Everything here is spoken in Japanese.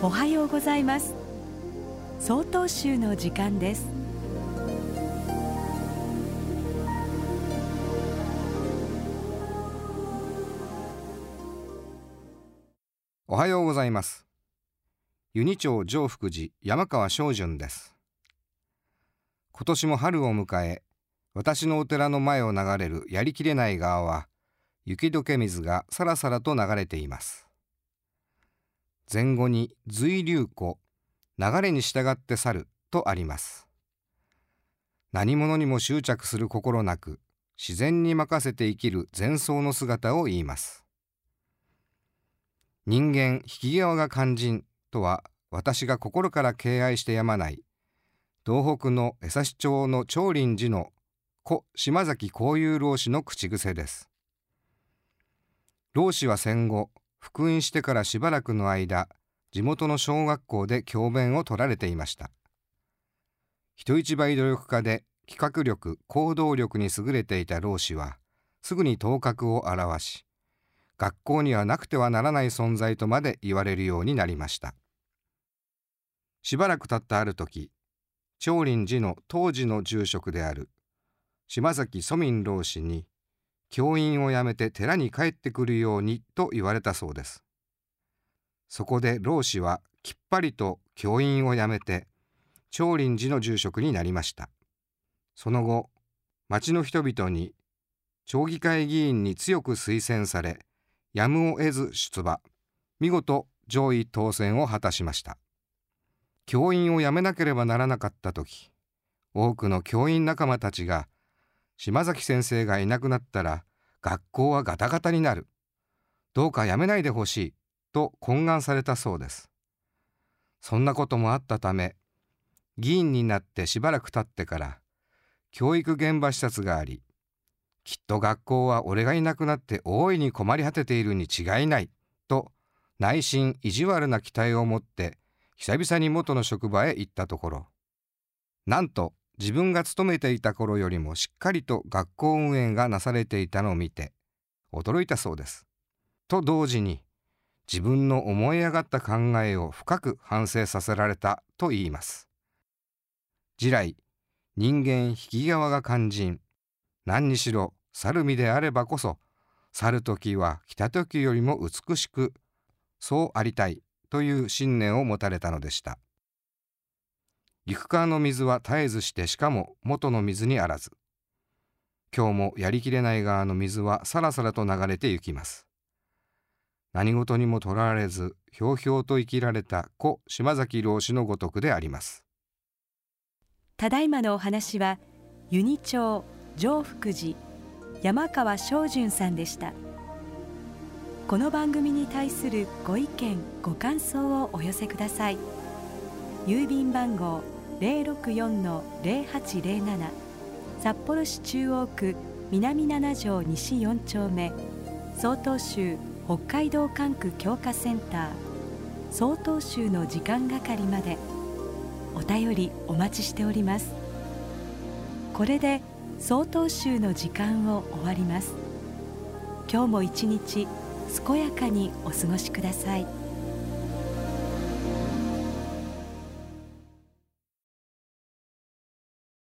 おはようございます。総統集の時間です。おはようございます。湯仁町上福寺山川正順です。今年も春を迎え私のお寺の前を流れるやりきれない川は雪解け水がさらさらと流れています。前後に随流湖流れに従って去るとあります。何者にも執着する心なく自然に任せて生きる前奏の姿を言います。人間引き際が肝心とは私が心から敬愛してやまない東北の江差町の長林寺の故島崎幸雄老師の口癖です。老子は戦後復員してからしばらくの間地元の小学校で教鞭を取られていました。人一倍努力家で企画力行動力に優れていた老子はすぐに頭角を現し学校にはなくてはならない存在とまで言われるようになりました。しばらく経ったある時長林寺の当時の住職である島崎蘇民老師に教員を辞めて寺に帰ってくるようにと言われたそうです。そこで老師はきっぱりと教員を辞めて長林寺の住職になりました。その後、町の人々に町議会議員に強く推薦され、やむを得ず出馬、見事上位当選を果たしました。教員を辞めなければならなかった時、多くの教員仲間たちが島崎先生がいなくなったら学校はガタガタになる。どうかやめないでほしい。と懇願されたそうです。そんなこともあったため、議員になってしばらく経ってから、教育現場視察があり、きっと学校は俺がいなくなって大いに困り果てているに違いない、と内心意地悪な期待を持って、久々に元の職場へ行ったところ、なんと自分が勤めていた頃よりもしっかりと学校運営がなされていたのを見て驚いたそうです。と同時に自分の思い上がった考えを深く反省させられたと言います。地来人間引き側が肝心何にしろ去る身であればこそ去る時は来た時よりも美しくそうありたいという信念を持たれたのでした。行く川の水は絶えずしてしかも元の水にあらず。今日もやりきれない側の水はさらさらと流れて行きます。何事にもとらわれずひょうひょうと生きられた故島崎老子のごとくであります。ただいまのお話は湯仁町上福寺山川正純さんでした。この番組に対するご意見ご感想をお寄せください。郵便番号064-0807札幌市中央区南7条西4丁目。曹洞州北海道管区強化センター。曹洞州の時間係まで。お便りお待ちしております。これで曹洞州の時間を終わります。今日も一日健やかにお過ごしください。